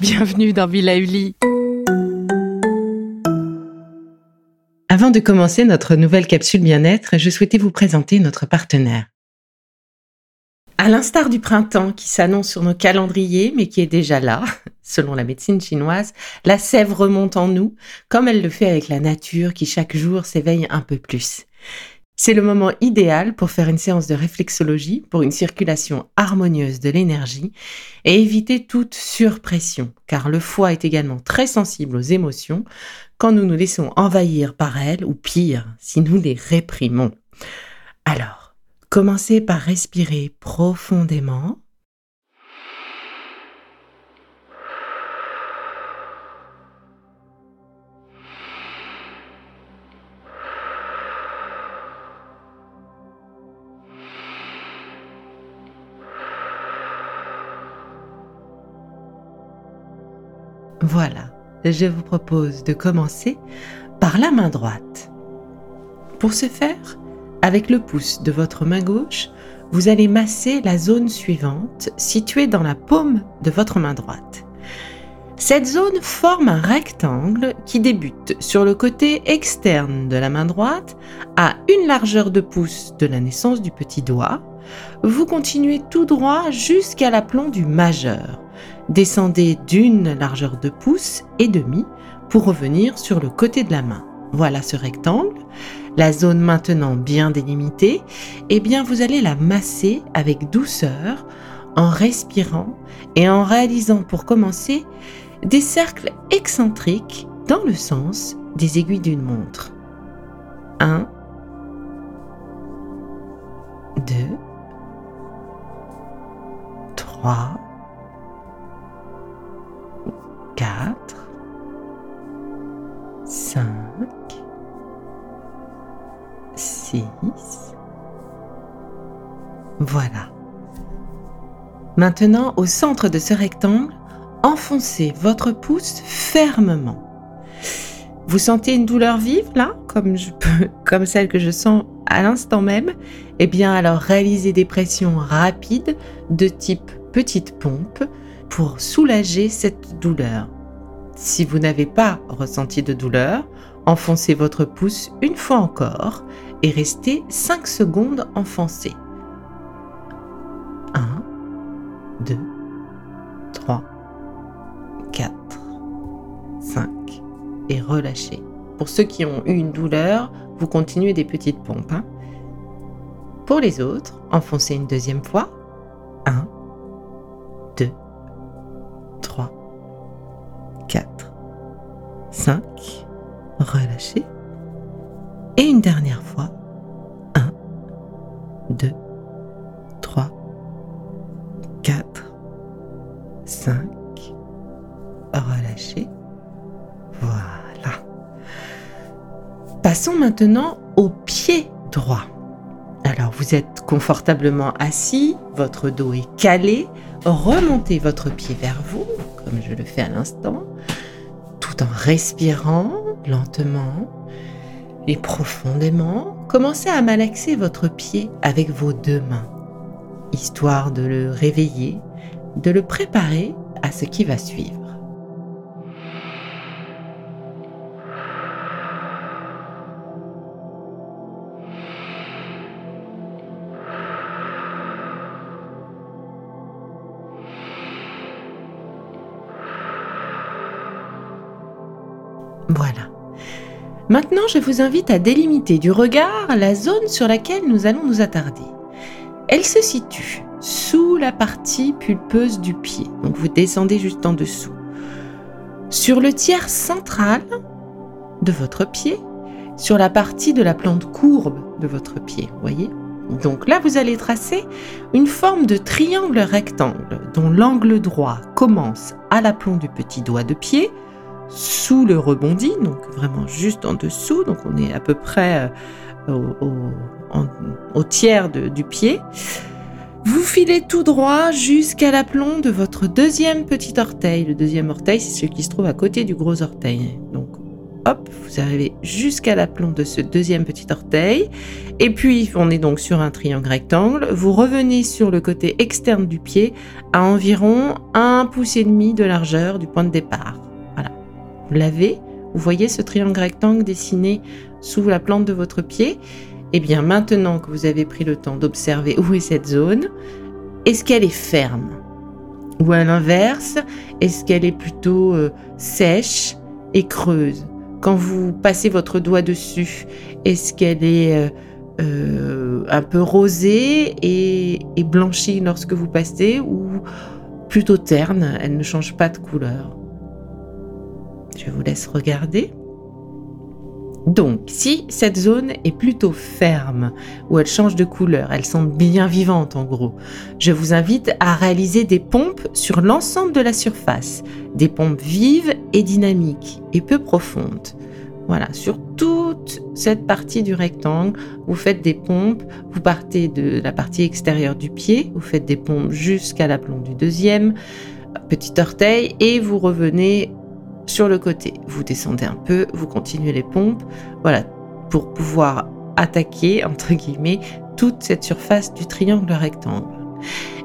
Bienvenue dans Villa Uli. Avant de commencer notre nouvelle capsule bien-être, je souhaitais vous présenter notre partenaire. À l'instar du printemps qui s'annonce sur nos calendriers, mais qui est déjà là, selon la médecine chinoise, la sève remonte en nous, comme elle le fait avec la nature qui chaque jour s'éveille un peu plus. C'est le moment idéal pour faire une séance de réflexologie pour une circulation harmonieuse de l'énergie et éviter toute surpression, car le foie est également très sensible aux émotions quand nous nous laissons envahir par elles ou pire, si nous les réprimons. Alors, Commencez par respirer profondément. Voilà, je vous propose de commencer par la main droite. Pour ce faire, avec le pouce de votre main gauche, vous allez masser la zone suivante située dans la paume de votre main droite. Cette zone forme un rectangle qui débute sur le côté externe de la main droite à une largeur de pouce de la naissance du petit doigt. Vous continuez tout droit jusqu'à l'aplomb du majeur. Descendez d'une largeur de pouce et demi pour revenir sur le côté de la main. Voilà ce rectangle. La zone maintenant bien délimitée, eh bien vous allez la masser avec douceur en respirant et en réalisant pour commencer des cercles excentriques dans le sens des aiguilles d'une montre. 1 2 3 4 5 6. Voilà. Maintenant, au centre de ce rectangle, enfoncez votre pouce fermement. Vous sentez une douleur vive là, comme, je peux, comme celle que je sens à l'instant même? Eh bien alors réalisez des pressions rapides de type petite pompe pour soulager cette douleur. Si vous n'avez pas ressenti de douleur, enfoncez votre pouce une fois encore et restez 5 secondes enfoncé. 1, 2, et relâchez. Pour ceux qui ont eu une douleur, vous continuez des petites pompes. Hein. Pour les autres, enfoncez une deuxième fois. 1, 2, 3, 4, 5. Relâchez. Et une dernière fois. 1, 2, 3, Passons maintenant au pied droit. Alors vous êtes confortablement assis, votre dos est calé, remontez votre pied vers vous, comme je le fais à l'instant, tout en respirant lentement et profondément, commencez à malaxer votre pied avec vos deux mains, histoire de le réveiller, de le préparer à ce qui va suivre. Maintenant, je vous invite à délimiter du regard la zone sur laquelle nous allons nous attarder. Elle se situe sous la partie pulpeuse du pied. Donc vous descendez juste en dessous. Sur le tiers central de votre pied, sur la partie de la plante courbe de votre pied, voyez? Donc là, vous allez tracer une forme de triangle rectangle dont l'angle droit commence à l'aplomb du petit doigt de pied, sous le rebondi, donc vraiment juste en dessous, donc on est à peu près euh, au, tiers du pied. Vous filez tout droit jusqu'à l'aplomb de votre deuxième petit orteil. Le deuxième orteil, c'est celui qui se trouve à côté du gros orteil. Donc, hop, vous arrivez jusqu'à l'aplomb de ce deuxième petit orteil. Et puis, on est donc sur un triangle rectangle. Vous revenez sur le côté externe du pied à environ un pouce et demi de largeur du point de départ. L'avez. Vous voyez ce triangle rectangle dessiné sous la plante de votre pied? Eh bien, maintenant que vous avez pris le temps d'observer où est cette zone, est-ce qu'elle est ferme Ou à l'inverse, est-ce qu'elle est plutôt euh, sèche et creuse? Quand vous passez votre doigt dessus, est-ce qu'elle est, euh, euh, un peu rosée et blanchie lorsque vous passez ou plutôt terne, elle ne change pas de couleur Je vous laisse regarder. Donc, si cette zone est plutôt ferme, ou elle change de couleur, elle semble bien vivante en gros, je vous invite à réaliser des pompes sur l'ensemble de la surface, des pompes vives et dynamiques et peu profondes. Voilà, sur toute cette partie du rectangle, vous faites des pompes, vous partez de la partie extérieure du pied, vous faites des pompes jusqu'à l'aplomb du deuxième petit orteil et vous revenez sur le côté. Vous descendez un peu, vous continuez les pompes, voilà, pour pouvoir attaquer, entre guillemets, toute cette surface du triangle rectangle.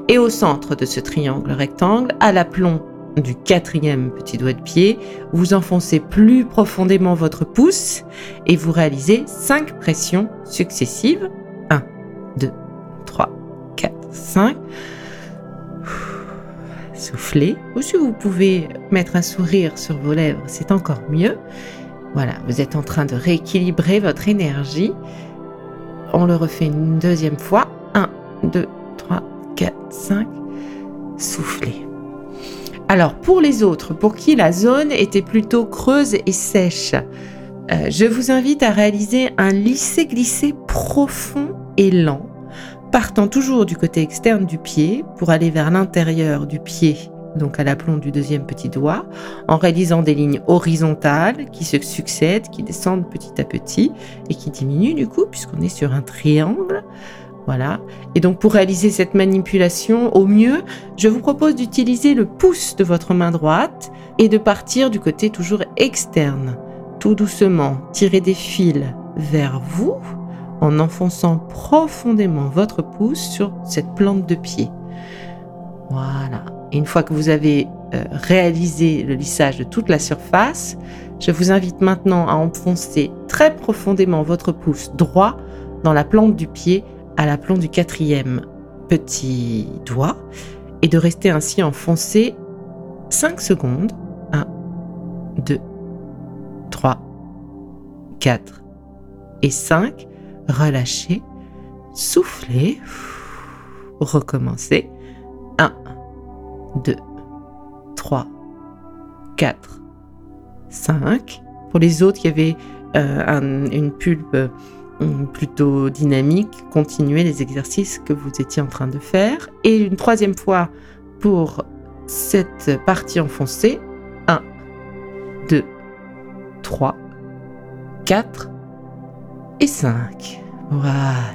Et au centre de ce triangle rectangle, à l'aplomb du quatrième petit doigt de pied, vous enfoncez plus profondément votre pouce et vous réalisez cinq pressions successives. 1, 2, 3, 4, 5 soufflez, ou si vous pouvez mettre un sourire sur vos lèvres, c'est encore mieux. Voilà, vous êtes en train de rééquilibrer votre énergie. On le refait une deuxième fois. 1, 2, 3, 4, 5. Soufflez. Alors pour les autres, pour qui la zone était plutôt creuse et sèche, euh, je vous invite à réaliser un lissé-glissé profond et lent partant toujours du côté externe du pied pour aller vers l'intérieur du pied, donc à l'aplomb du deuxième petit doigt, en réalisant des lignes horizontales qui se succèdent, qui descendent petit à petit et qui diminuent du coup puisqu'on est sur un triangle. Voilà. Et donc pour réaliser cette manipulation au mieux, je vous propose d'utiliser le pouce de votre main droite et de partir du côté toujours externe. Tout doucement, tirer des fils vers vous en enfonçant profondément votre pouce sur cette plante de pied. Voilà. Et une fois que vous avez euh, réalisé le lissage de toute la surface, je vous invite maintenant à enfoncer très profondément votre pouce droit dans la plante du pied à la plante du quatrième petit doigt et de rester ainsi enfoncé 5 secondes. 1, 2, 3, 4 et 5 relâchez, soufflez, recommencez. 1, 2, 3, 4, 5. Pour les autres, il y avait euh, une pulpe euh, plutôt dynamique, continuez les exercices que vous étiez en train de faire. Et une troisième fois pour cette partie enfoncée. 1, 2, 3, 4, et 5. Voilà.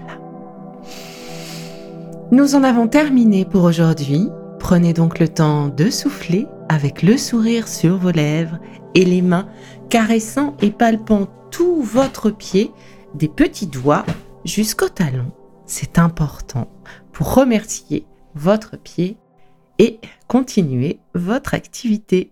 Nous en avons terminé pour aujourd'hui. Prenez donc le temps de souffler avec le sourire sur vos lèvres et les mains caressant et palpant tout votre pied, des petits doigts jusqu'au talon. C'est important pour remercier votre pied et continuer votre activité.